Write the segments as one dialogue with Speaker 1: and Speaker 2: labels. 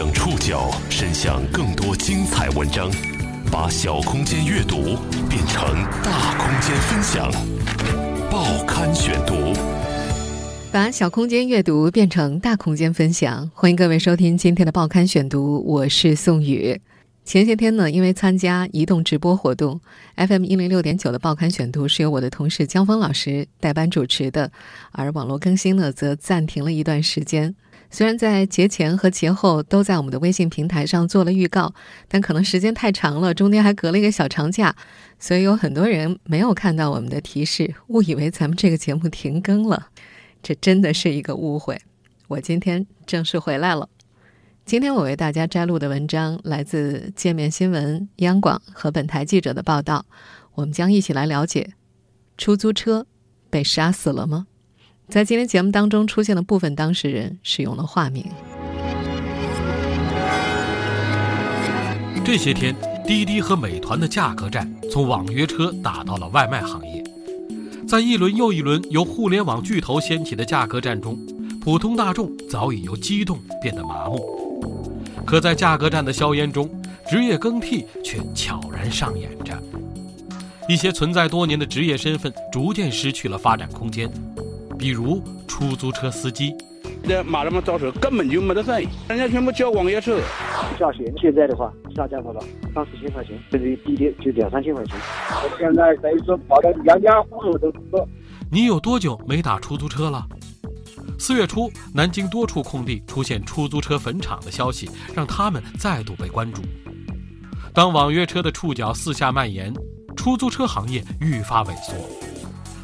Speaker 1: 将触角伸向更多精彩文章，把小空间阅读变成大空间分享。报刊选读，
Speaker 2: 把小空间阅读变成大空间分享。欢迎各位收听今天的报刊选读，我是宋宇。前些天呢，因为参加移动直播活动，FM 一零六点九的报刊选读是由我的同事江峰老师代班主持的，而网络更新呢则暂停了一段时间。虽然在节前和节后都在我们的微信平台上做了预告，但可能时间太长了，中间还隔了一个小长假，所以有很多人没有看到我们的提示，误以为咱们这个节目停更了。这真的是一个误会。我今天正式回来了。今天我为大家摘录的文章来自界面新闻、央广和本台记者的报道。我们将一起来了解：出租车被杀死了吗？在今天节目当中出现的部分当事人使用了化名。
Speaker 3: 这些天，滴滴和美团的价格战从网约车打到了外卖行业。在一轮又一轮由互联网巨头掀起的价格战中，普通大众早已由激动变得麻木。可在价格战的硝烟中，职业更替却悄然上演着。一些存在多年的职业身份逐渐失去了发展空间。比如出租车司机，
Speaker 4: 在马路上招手根本就没得生意，人家全部叫网约车。
Speaker 5: 价钱现在的话下降到了三四千块钱，甚至于低点就两三千块钱。我现在等于说跑的家家户户都多。
Speaker 3: 你有多久没打出租车了？四月初，南京多处空地出现出租车坟场的消息，让他们再度被关注。当网约车的触角四下蔓延，出租车行业愈发萎缩。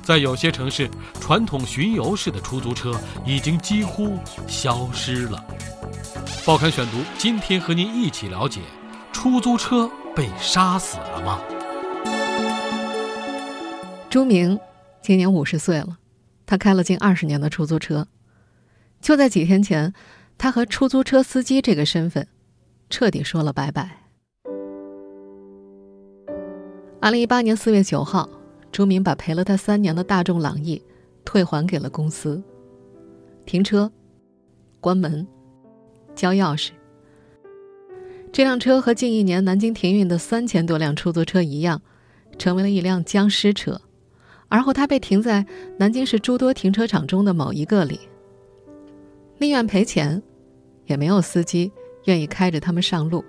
Speaker 3: 在有些城市，传统巡游式的出租车已经几乎消失了。报刊选读，今天和您一起了解：出租车被杀死了吗？
Speaker 2: 朱明今年五十岁了，他开了近二十年的出租车。就在几天前，他和出租车司机这个身份彻底说了拜拜。二零一八年四月九号。朱明把陪了他三年的大众朗逸退还给了公司，停车、关门、交钥匙。这辆车和近一年南京停运的三千多辆出租车一样，成为了一辆僵尸车。而后，他被停在南京市诸多停车场中的某一个里。宁愿赔钱，也没有司机愿意开着他们上路。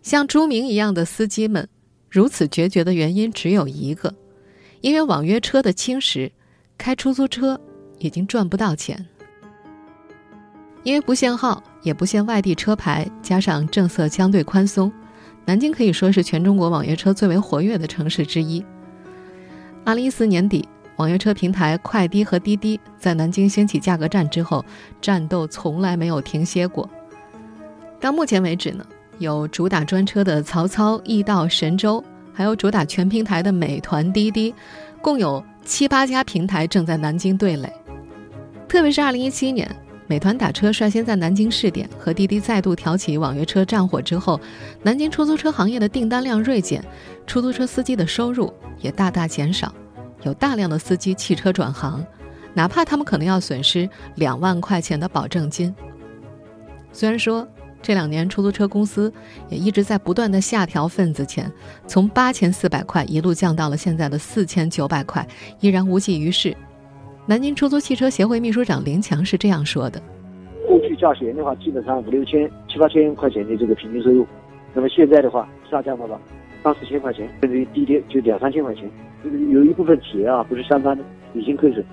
Speaker 2: 像朱明一样的司机们。如此决绝的原因只有一个，因为网约车的侵蚀，开出租车已经赚不到钱。因为不限号，也不限外地车牌，加上政策相对宽松，南京可以说是全中国网约车最为活跃的城市之一。二零一四年底，网约车平台快滴和滴滴在南京掀起价格战之后，战斗从来没有停歇过。到目前为止呢？有主打专车的曹操、易到、神州，还有主打全平台的美团、滴滴，共有七八家平台正在南京对垒。特别是2017年，美团打车率先在南京试点，和滴滴再度挑起网约车战火之后，南京出租车行业的订单量锐减，出租车司机的收入也大大减少，有大量的司机弃车转行，哪怕他们可能要损失两万块钱的保证金。虽然说。这两年，出租车公司也一直在不断的下调份子钱，从八千四百块一路降到了现在的四千九百块，依然无济于事。南京出租汽车协会秘书长林强是这样说的：“
Speaker 5: 过去驾驶员的话，基本上五六千、七八千块钱的这个平均收入，那么现在的话下降到了三四千块钱，甚至于低点就两三千块钱。有一部分企业啊，不是上班的，已经亏损，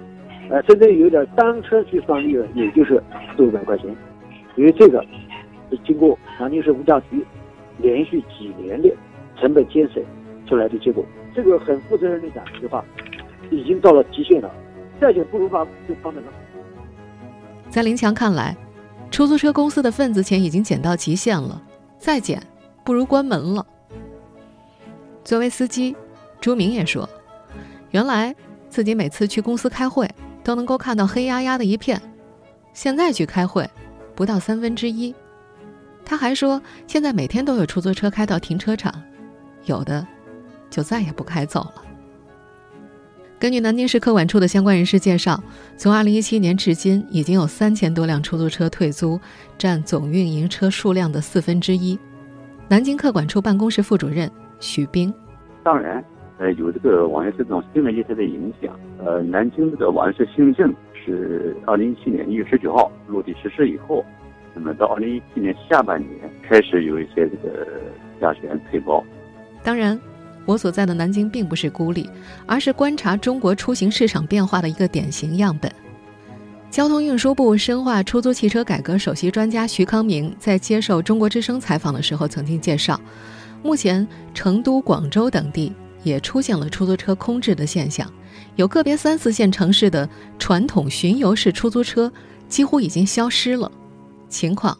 Speaker 5: 呃，真正有点单车去算利润，也就是四五百块钱，因为这个。”是经过南京市物价局连续几年的成本监审出来的结果，这个很负责任的讲一句话，已经到了极限了，再减不如把就关门了。
Speaker 2: 在林强看来，出租车公司的份子钱已经减到极限了，再减不如关门了。作为司机，朱明也说，原来自己每次去公司开会都能够看到黑压压的一片，现在去开会不到三分之一。他还说，现在每天都有出租车开到停车场，有的就再也不开走了。根据南京市客管处的相关人士介绍，从2017年至今，已经有三千多辆出租车退租，占总运营车数量的四分之一。南京客管处办公室副主任许兵，
Speaker 6: 当然，呃，有这个网约车这种新闻业态的影响。呃，南京这个网约车新政是2017年1月19号落地实施以后，那么到2017年下半年开始有一些这个加权退包。
Speaker 2: 当然。我所在的南京并不是孤立，而是观察中国出行市场变化的一个典型样本。交通运输部深化出租汽车改革首席专家徐康明在接受中国之声采访的时候曾经介绍，目前成都、广州等地也出现了出租车空置的现象，有个别三四线城市的传统巡游式出租车几乎已经消失了，情况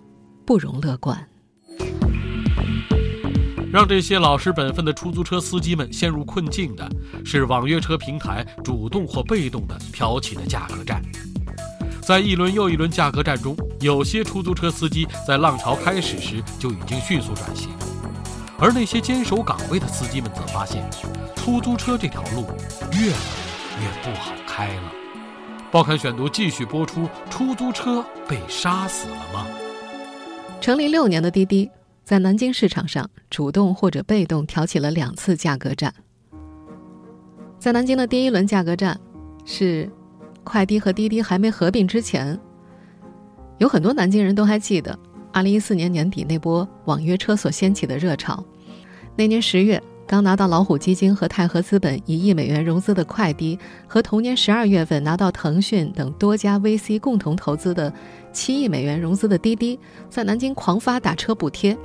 Speaker 2: 不容乐观。
Speaker 3: 让这些老实本分的出租车司机们陷入困境的是网约车平台主动或被动的挑起的价格战。在一轮又一轮价格战中，有些出租车司机在浪潮开始时就已经迅速转型，而那些坚守岗位的司机们则发现，出租车这条路越来越不好开了。报刊选读继续播出：出租车被杀死了吗？
Speaker 2: 成立六年的滴滴。在南京市场上，主动或者被动挑起了两次价格战。在南京的第一轮价格战，是快滴和滴滴还没合并之前。有很多南京人都还记得，二零一四年年底那波网约车所掀起的热潮。那年十月，刚拿到老虎基金和泰禾资本一亿美元融资的快滴，和同年十二月份拿到腾讯等多家 VC 共同投资的七亿美元融资的滴滴，在南京狂发打车补贴。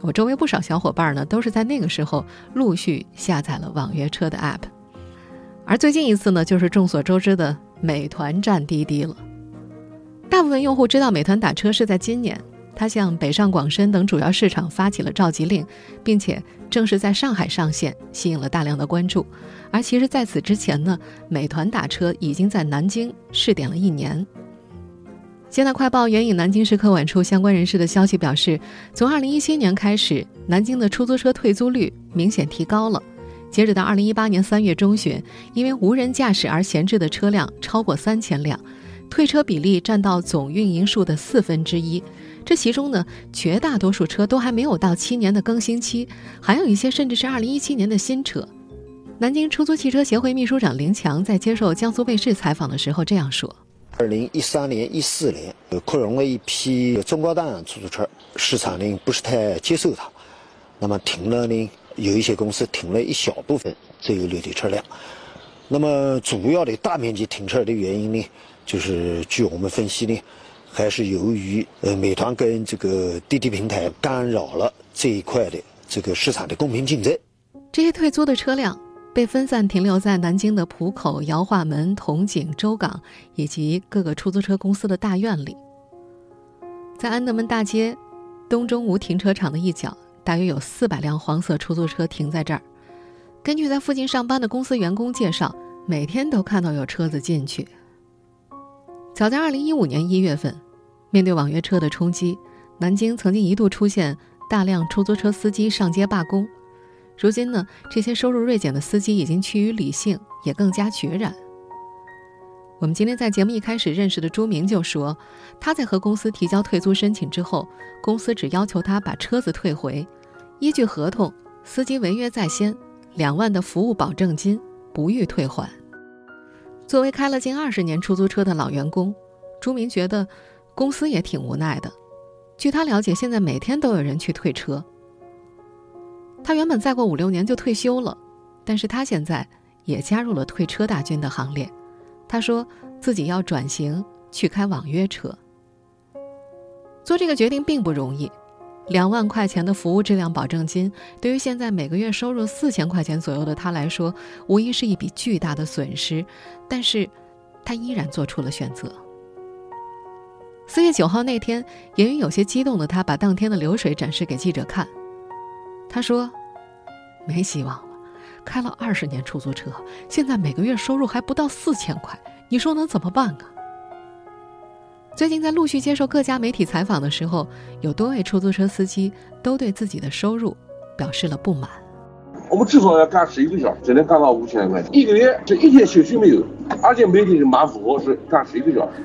Speaker 2: 我周围不少小伙伴呢，都是在那个时候陆续下载了网约车的 App，而最近一次呢，就是众所周知的美团战滴滴了。大部分用户知道美团打车是在今年，它向北上广深等主要市场发起了召集令，并且正式在上海上线，吸引了大量的关注。而其实在此之前呢，美团打车已经在南京试点了一年。现代快报援引南京市客管处相关人士的消息表示，从2017年开始，南京的出租车退租率明显提高了。截止到2018年3月中旬，因为无人驾驶而闲置的车辆超过3000辆，退车比例占到总运营数的四分之一。这其中呢，绝大多数车都还没有到七年的更新期，还有一些甚至是2017年的新车。南京出租汽车协会秘书长林强在接受江苏卫视采访的时候这样说。
Speaker 7: 二零一三年、一四年，扩容了一批中高档出租车，市场呢不是太接受它，那么停了呢，有一些公司停了一小部分这一类的车辆。那么主要的大面积停车的原因呢，就是据我们分析呢，还是由于呃美团跟这个滴滴平台干扰了这一块的这个市场的公平竞争。
Speaker 2: 这些退租的车辆。被分散停留在南京的浦口、姚化门、铜井、周港以及各个出租车公司的大院里，在安德门大街东中吴停车场的一角，大约有四百辆黄色出租车停在这儿。根据在附近上班的公司员工介绍，每天都看到有车子进去。早在2015年1月份，面对网约车的冲击，南京曾经一度出现大量出租车司机上街罢工。如今呢，这些收入锐减的司机已经趋于理性，也更加决然。我们今天在节目一开始认识的朱明就说，他在和公司提交退租申请之后，公司只要求他把车子退回，依据合同，司机违约在先，两万的服务保证金不予退还。作为开了近二十年出租车的老员工，朱明觉得公司也挺无奈的。据他了解，现在每天都有人去退车。他原本再过五六年就退休了，但是他现在也加入了退车大军的行列。他说自己要转型去开网约车。做这个决定并不容易，两万块钱的服务质量保证金，对于现在每个月收入四千块钱左右的他来说，无疑是一笔巨大的损失。但是，他依然做出了选择。四月九号那天，言语有些激动的他，把当天的流水展示给记者看。他说：“没希望了，开了二十年出租车，现在每个月收入还不到四千块，你说能怎么办啊？”最近在陆续接受各家媒体采访的时候，有多位出租车司机都对自己的收入表示了不满。
Speaker 8: 我们至少要干十一个小时，只能干到五千块钱，一个月这一天休息没有，而且每天是满负荷，是干十一个小时。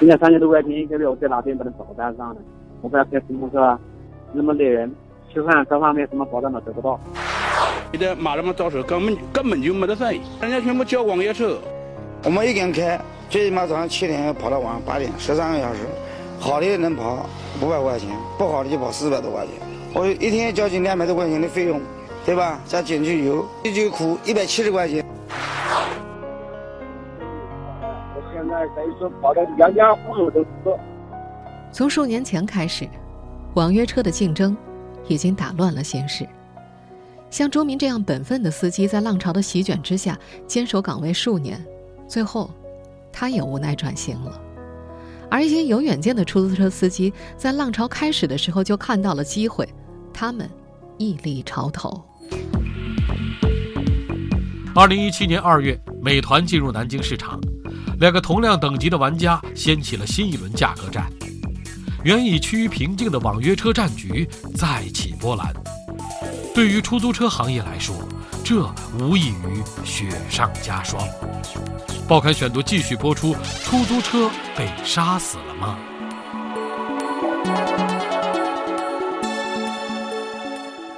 Speaker 5: 今年三千多块钱一个月，我在哪边把它保单上呢？我不要开出租车，那么累人，吃饭各方面什么保障都得不到。
Speaker 4: 现在马上招手根本根本就没得生意，人家全部叫网约车。
Speaker 9: 我们一个人开，最起码早上七点跑到晚上八点，十三个小时，好的能跑五百块钱，不好的就跑四百多块钱。我一天交进两百多块钱的费用，对吧？加减去油，一就苦一百七十块钱。
Speaker 5: 我现在等于说跑的家家户户都是。
Speaker 2: 从数年前开始，网约车的竞争已经打乱了形势。像周明这样本分的司机，在浪潮的席卷之下坚守岗位数年，最后他也无奈转型了。而一些有远见的出租车司机，在浪潮开始的时候就看到了机会，他们屹立潮头。
Speaker 3: 二零一七年二月，美团进入南京市场，两个同样等级的玩家掀起了新一轮价格战。原已趋于平静的网约车战局再起波澜。对于出租车行业来说，这无异于雪上加霜。报刊选读继续播出：出租车被杀死了吗？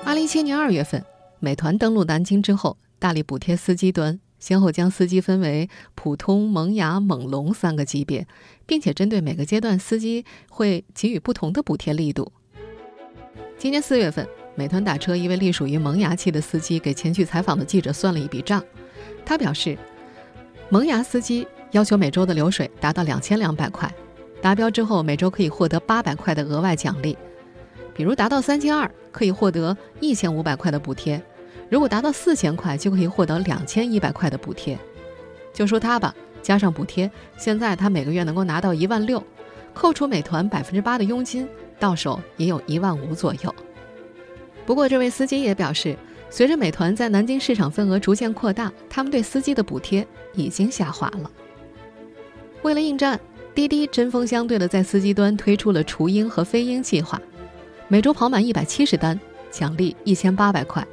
Speaker 2: 二零一七年二月份，美团登陆南京之后，大力补贴司机端，先后将司机分为普通、萌芽、猛龙三个级别，并且针对每个阶段司机会给予不同的补贴力度。今年四月份。美团打车一位隶属于萌芽期的司机给前去采访的记者算了一笔账，他表示，萌芽司机要求每周的流水达到两千两百块，达标之后每周可以获得八百块的额外奖励，比如达到三千二可以获得一千五百块的补贴，如果达到四千块就可以获得两千一百块的补贴。就说他吧，加上补贴，现在他每个月能够拿到一万六，扣除美团百分之八的佣金，到手也有一万五左右。不过，这位司机也表示，随着美团在南京市场份额逐渐扩大，他们对司机的补贴已经下滑了。为了应战，滴滴针锋相对的在司机端推出了“雏鹰”和“飞鹰”计划，每周跑满一百七十单，奖励一千八百块；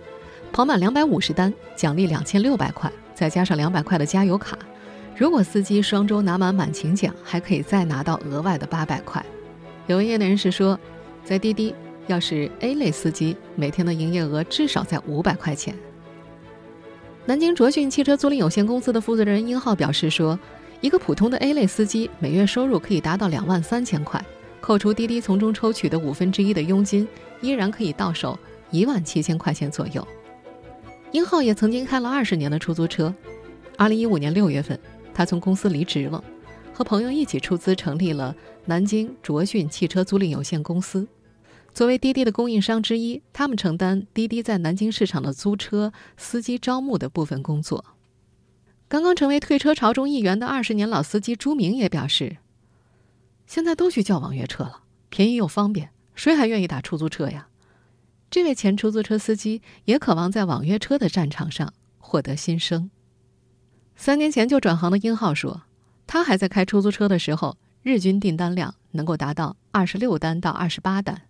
Speaker 2: 跑满两百五十单，奖励两千六百块，再加上两百块的加油卡。如果司机双周拿满满勤奖，还可以再拿到额外的八百块。有业内人士说，在滴滴。要是 A 类司机每天的营业额至少在五百块钱。南京卓讯汽车租赁有限公司的负责人殷浩表示说，一个普通的 A 类司机每月收入可以达到两万三千块，扣除滴滴从中抽取的五分之一的佣金，依然可以到手一万七千块钱左右。殷浩也曾经开了二十年的出租车，二零一五年六月份，他从公司离职了，和朋友一起出资成立了南京卓讯汽车租赁有限公司。作为滴滴的供应商之一，他们承担滴滴在南京市场的租车司机招募的部分工作。刚刚成为退车潮中一员的二十年老司机朱明也表示：“现在都去叫网约车了，便宜又方便，谁还愿意打出租车呀？”这位前出租车司机也渴望在网约车的战场上获得新生。三年前就转行的殷浩说：“他还在开出租车的时候，日均订单量能够达到二十六单到二十八单。”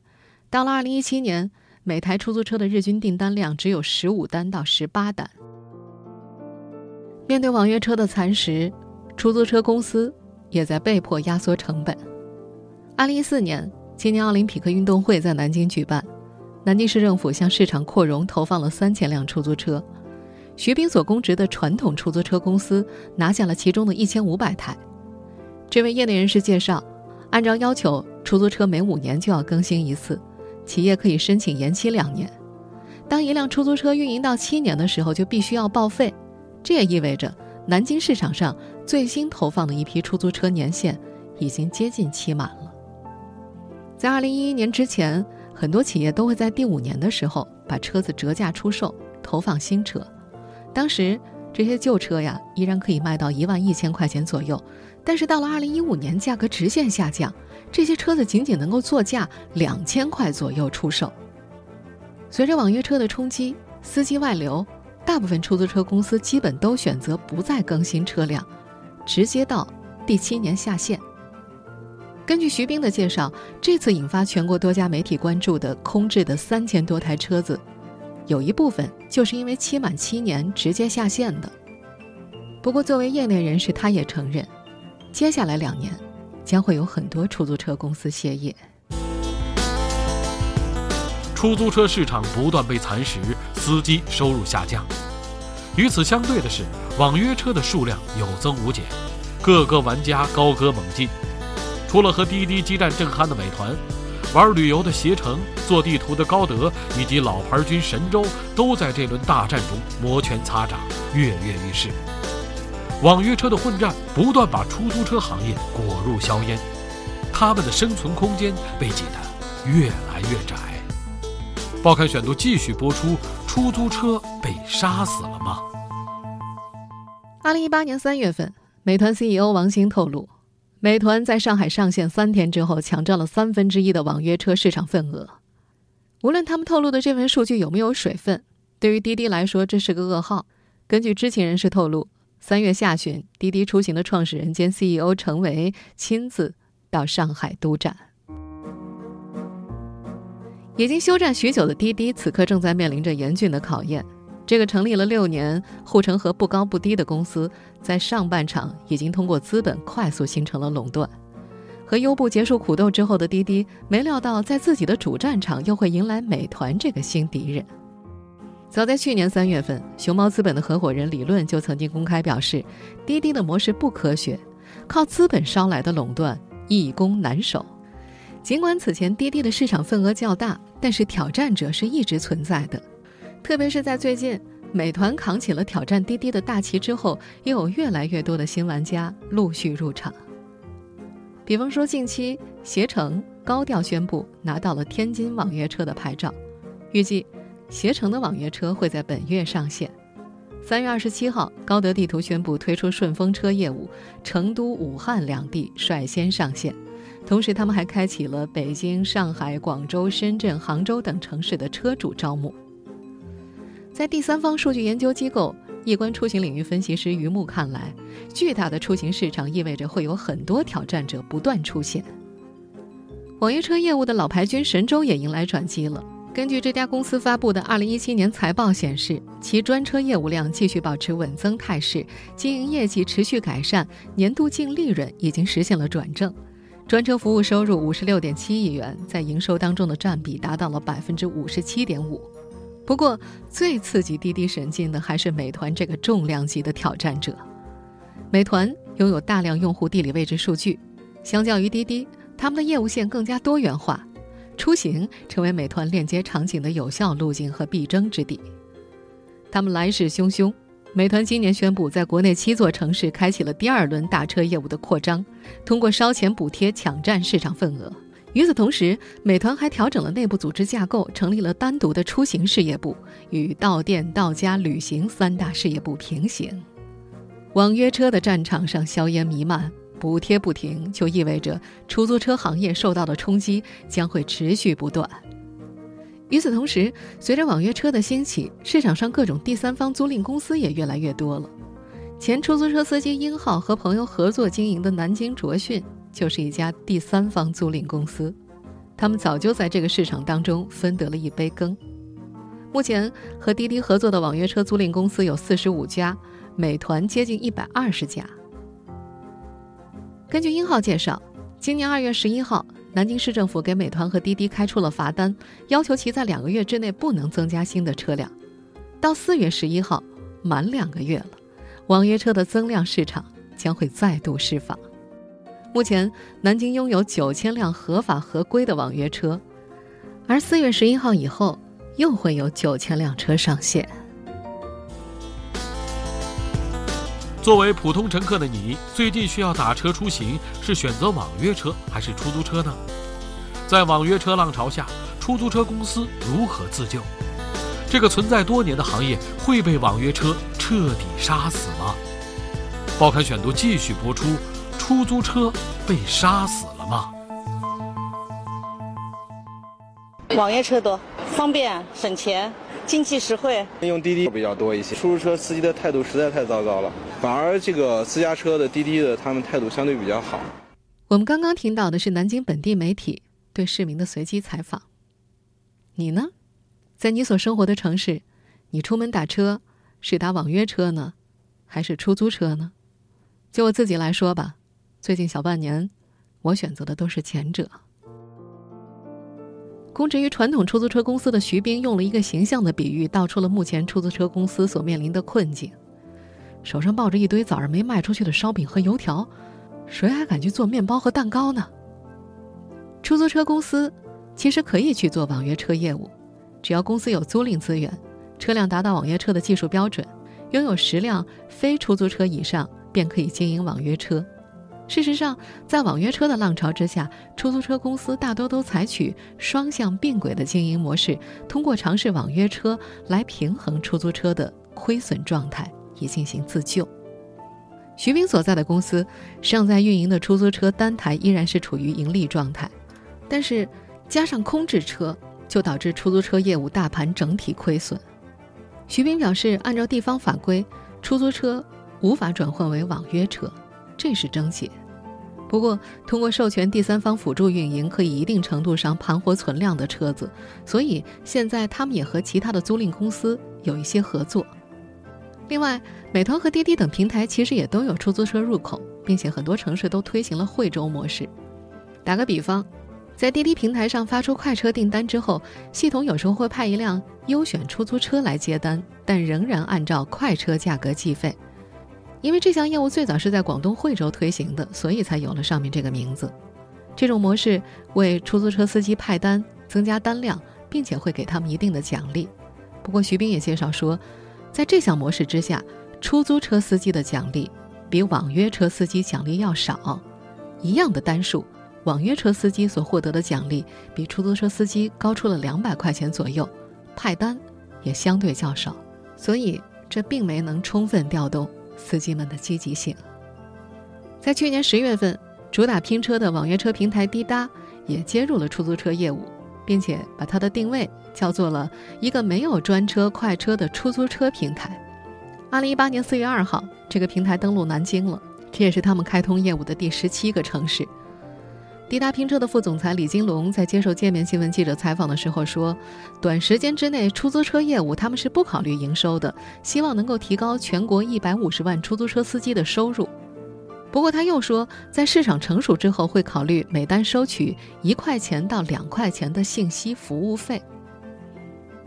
Speaker 2: 到了二零一七年，每台出租车的日均订单量只有十五单到十八单。面对网约车的蚕食，出租车公司也在被迫压缩成本。二零一四年，今年奥林匹克运动会在南京举办，南京市政府向市场扩容投放了三千辆出租车，徐斌所供职的传统出租车公司拿下了其中的一千五百台。这位业内人士介绍，按照要求，出租车每五年就要更新一次。企业可以申请延期两年。当一辆出租车运营到七年的时候，就必须要报废。这也意味着南京市场上最新投放的一批出租车年限已经接近期满了。在二零一一年之前，很多企业都会在第五年的时候把车子折价出售，投放新车。当时这些旧车呀，依然可以卖到一万一千块钱左右。但是到了二零一五年，价格直线下降。这些车子仅仅能够作价两千块左右出售。随着网约车的冲击，司机外流，大部分出租车公司基本都选择不再更新车辆，直接到第七年下线。根据徐斌的介绍，这次引发全国多家媒体关注的空置的三千多台车子，有一部分就是因为期满七年直接下线的。不过，作为业内人士，他也承认，接下来两年将会有很多出租车公司歇业。
Speaker 3: 出租车市场不断被蚕食，司机收入下降。与此相对的是，网约车的数量有增无减，各个玩家高歌猛进。除了和滴滴激战正酣的美团，玩旅游的携程、做地图的高德以及老牌军神州，都在这轮大战中摩拳擦掌，跃跃欲试。网约车的混战不断把出租车行业裹入硝烟，他们的生存空间被挤得越来越窄。报刊选读继续播出：出租车被杀死了吗？
Speaker 2: 二零一八年三月份，美团 CEO 王兴透露，美团在上海上线三天之后，抢占了三分之一的网约车市场份额。无论他们透露的这份数据有没有水分，对于滴滴来说，这是个噩耗。根据知情人士透露，三月下旬，滴滴出行的创始人兼 CEO 程维亲自到上海督战。已经休战许久的滴滴，此刻正在面临着严峻的考验。这个成立了六年、护城河不高不低的公司，在上半场已经通过资本快速形成了垄断。和优步结束苦斗之后的滴滴，没料到在自己的主战场又会迎来美团这个新敌人。早在去年三月份，熊猫资本的合伙人李论就曾经公开表示，滴滴的模式不科学，靠资本烧来的垄断易攻难守。尽管此前滴滴的市场份额较大，但是挑战者是一直存在的。特别是在最近，美团扛起了挑战滴滴的大旗之后，又有越来越多的新玩家陆续入场。比方说，近期携程高调宣布拿到了天津网约车的牌照，预计携程的网约车会在本月上线。三月二十七号，高德地图宣布推出顺风车业务，成都、武汉两地率先上线。同时，他们还开启了北京、上海、广州、深圳、杭州等城市的车主招募。在第三方数据研究机构易观出行领域分析师于木看来，巨大的出行市场意味着会有很多挑战者不断出现。网约车业务的老牌军神州也迎来转机了。根据这家公司发布的2017年财报显示，其专车业务量继续保持稳增态势，经营业绩持续改善，年度净利润已经实现了转正。专车服务收入五十六点七亿元，在营收当中的占比达到了百分之五十七点五。不过，最刺激滴滴神经的还是美团这个重量级的挑战者。美团拥有大量用户地理位置数据，相较于滴滴，他们的业务线更加多元化，出行成为美团链接场景的有效路径和必争之地。他们来势汹汹。美团今年宣布，在国内七座城市开启了第二轮打车业务的扩张，通过烧钱补贴抢占市场份额。与此同时，美团还调整了内部组织架构，成立了单独的出行事业部，与到店、到家、旅行三大事业部平行。网约车的战场上硝烟弥漫，补贴不停，就意味着出租车行业受到的冲击将会持续不断。与此同时，随着网约车的兴起，市场上各种第三方租赁公司也越来越多了。前出租车司机殷浩和朋友合作经营的南京卓讯就是一家第三方租赁公司，他们早就在这个市场当中分得了一杯羹。目前和滴滴合作的网约车租赁公司有四十五家，美团接近一百二十家。根据殷浩介绍，今年二月十一号。南京市政府给美团和滴滴开出了罚单，要求其在两个月之内不能增加新的车辆。到四月十一号，满两个月了，网约车的增量市场将会再度释放。目前，南京拥有九千辆合法合规的网约车，而四月十一号以后，又会有九千辆车上线。
Speaker 3: 作为普通乘客的你，最近需要打车出行，是选择网约车还是出租车呢？在网约车浪潮下，出租车公司如何自救？这个存在多年的行业会被网约车彻底杀死吗？报刊选读继续播出：出租车被杀死了吗？
Speaker 10: 网约车多，方便省钱。经济实惠，
Speaker 11: 用滴滴比较多一些。出租车司机的态度实在太糟糕了，反而这个私家车的滴滴的他们态度相对比较好。
Speaker 2: 我们刚刚听到的是南京本地媒体对市民的随机采访。你呢？在你所生活的城市，你出门打车是打网约车呢，还是出租车呢？就我自己来说吧，最近小半年，我选择的都是前者。供职于传统出租车公司的徐斌用了一个形象的比喻，道出了目前出租车公司所面临的困境：手上抱着一堆早上没卖出去的烧饼和油条，谁还敢去做面包和蛋糕呢？出租车公司其实可以去做网约车业务，只要公司有租赁资源，车辆达到网约车的技术标准，拥有十辆非出租车以上，便可以经营网约车。事实上，在网约车的浪潮之下，出租车公司大多都采取双向并轨的经营模式，通过尝试网约车来平衡出租车的亏损状态，以进行自救。徐斌所在的公司尚在运营的出租车单台依然是处于盈利状态，但是加上空置车，就导致出租车业务大盘整体亏损。徐斌表示，按照地方法规，出租车无法转换为网约车。这是症结。不过，通过授权第三方辅助运营，可以一定程度上盘活存量的车子，所以现在他们也和其他的租赁公司有一些合作。另外，美团和滴滴等平台其实也都有出租车入口，并且很多城市都推行了惠州模式。打个比方，在滴滴平台上发出快车订单之后，系统有时候会派一辆优选出租车来接单，但仍然按照快车价格计费。因为这项业务最早是在广东惠州推行的，所以才有了上面这个名字。这种模式为出租车司机派单、增加单量，并且会给他们一定的奖励。不过，徐斌也介绍说，在这项模式之下，出租车司机的奖励比网约车司机奖励要少。一样的单数，网约车司机所获得的奖励比出租车司机高出了两百块钱左右，派单也相对较少，所以这并没能充分调动。司机们的积极性。在去年十月份，主打拼车的网约车平台滴答也接入了出租车业务，并且把它的定位叫做了一个没有专车快车的出租车平台。二零一八年四月二号，这个平台登陆南京了，这也是他们开通业务的第十七个城市。滴答拼车的副总裁李金龙在接受界面新闻记者采访的时候说：“短时间之内，出租车业务他们是不考虑营收的，希望能够提高全国一百五十万出租车司机的收入。不过他又说，在市场成熟之后，会考虑每单收取一块钱到两块钱的信息服务费。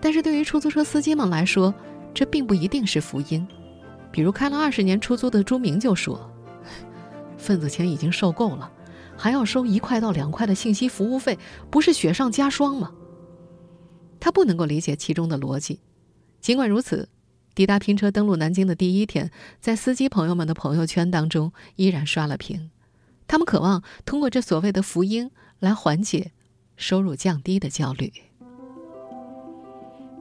Speaker 2: 但是对于出租车司机们来说，这并不一定是福音。比如开了二十年出租的朱明就说：‘份子钱已经受够了。’”还要收一块到两块的信息服务费，不是雪上加霜吗？他不能够理解其中的逻辑。尽管如此，滴答拼车登陆南京的第一天，在司机朋友们的朋友圈当中依然刷了屏。他们渴望通过这所谓的福音来缓解收入降低的焦虑。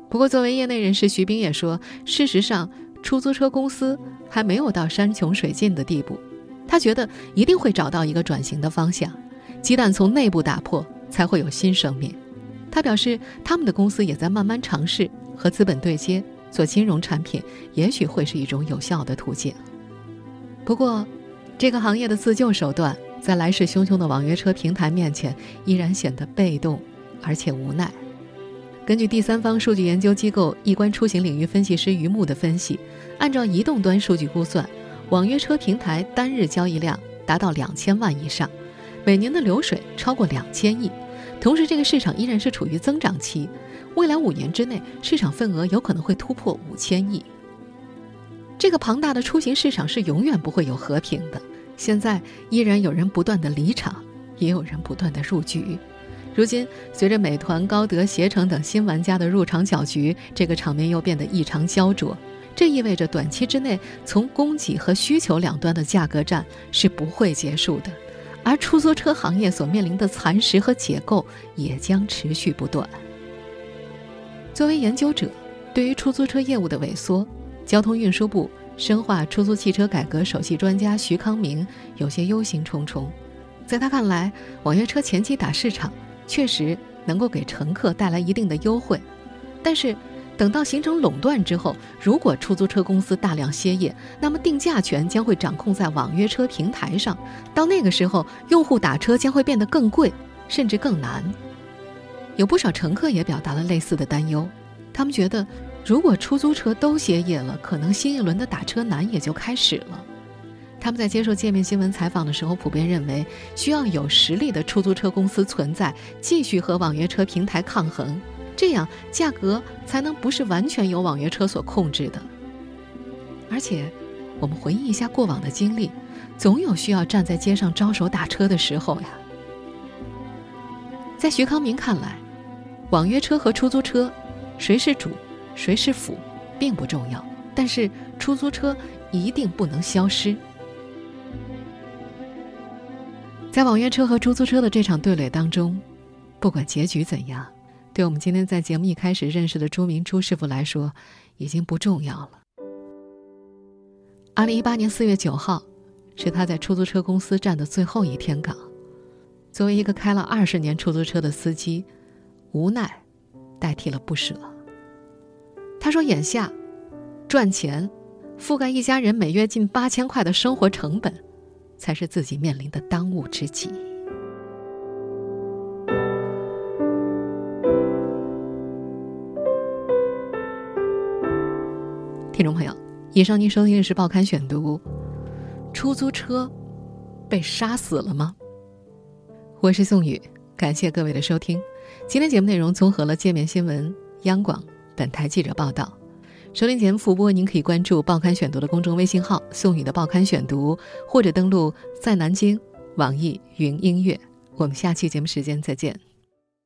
Speaker 2: 不过，作为业内人士，徐斌也说，事实上，出租车公司还没有到山穷水尽的地步。他觉得一定会找到一个转型的方向，鸡蛋从内部打破才会有新生命。他表示，他们的公司也在慢慢尝试和资本对接，做金融产品，也许会是一种有效的途径。不过，这个行业的自救手段在来势汹汹的网约车平台面前，依然显得被动而且无奈。根据第三方数据研究机构易观出行领域分析师于木的分析，按照移动端数据估算。网约车平台单日交易量达到两千万以上，每年的流水超过两千亿。同时，这个市场依然是处于增长期，未来五年之内，市场份额有可能会突破五千亿。这个庞大的出行市场是永远不会有和平的。现在依然有人不断的离场，也有人不断的入局。如今，随着美团、高德、携程等新玩家的入场搅局，这个场面又变得异常焦灼。这意味着短期之内，从供给和需求两端的价格战是不会结束的，而出租车行业所面临的蚕食和解构也将持续不断。作为研究者，对于出租车业务的萎缩，交通运输部深化出租汽车改革首席专家徐康明有些忧心忡忡。在他看来，网约车前期打市场确实能够给乘客带来一定的优惠，但是。等到形成垄断之后，如果出租车公司大量歇业，那么定价权将会掌控在网约车平台上。到那个时候，用户打车将会变得更贵，甚至更难。有不少乘客也表达了类似的担忧，他们觉得，如果出租车都歇业了，可能新一轮的打车难也就开始了。他们在接受界面新闻采访的时候，普遍认为需要有实力的出租车公司存在，继续和网约车平台抗衡，这样价格才能不是完全由网约车所控制的。而且，我们回忆一下过往的经历，总有需要站在街上招手打车的时候呀。在徐康明看来，网约车和出租车，谁是主，谁是辅，并不重要，但是出租车一定不能消失。在网约车和出租车的这场对垒当中，不管结局怎样，对我们今天在节目一开始认识的朱明朱师傅来说，已经不重要了。二零一八年四月九号，是他在出租车公司站的最后一天岗。作为一个开了二十年出租车的司机，无奈代替了不舍。他说：“眼下赚钱，覆盖一家人每月近八千块的生活成本。”才是自己面临的当务之急。听众朋友，以上您收听的是《报刊选读》，出租车被杀死了吗？我是宋宇，感谢各位的收听。今天节目内容综合了界面新闻、央广本台记者报道。收听节目复播，您可以关注《报刊选读》的公众微信号“宋宇的报刊选读”，或者登录在南京网易云音乐。我们下期节目时间再见。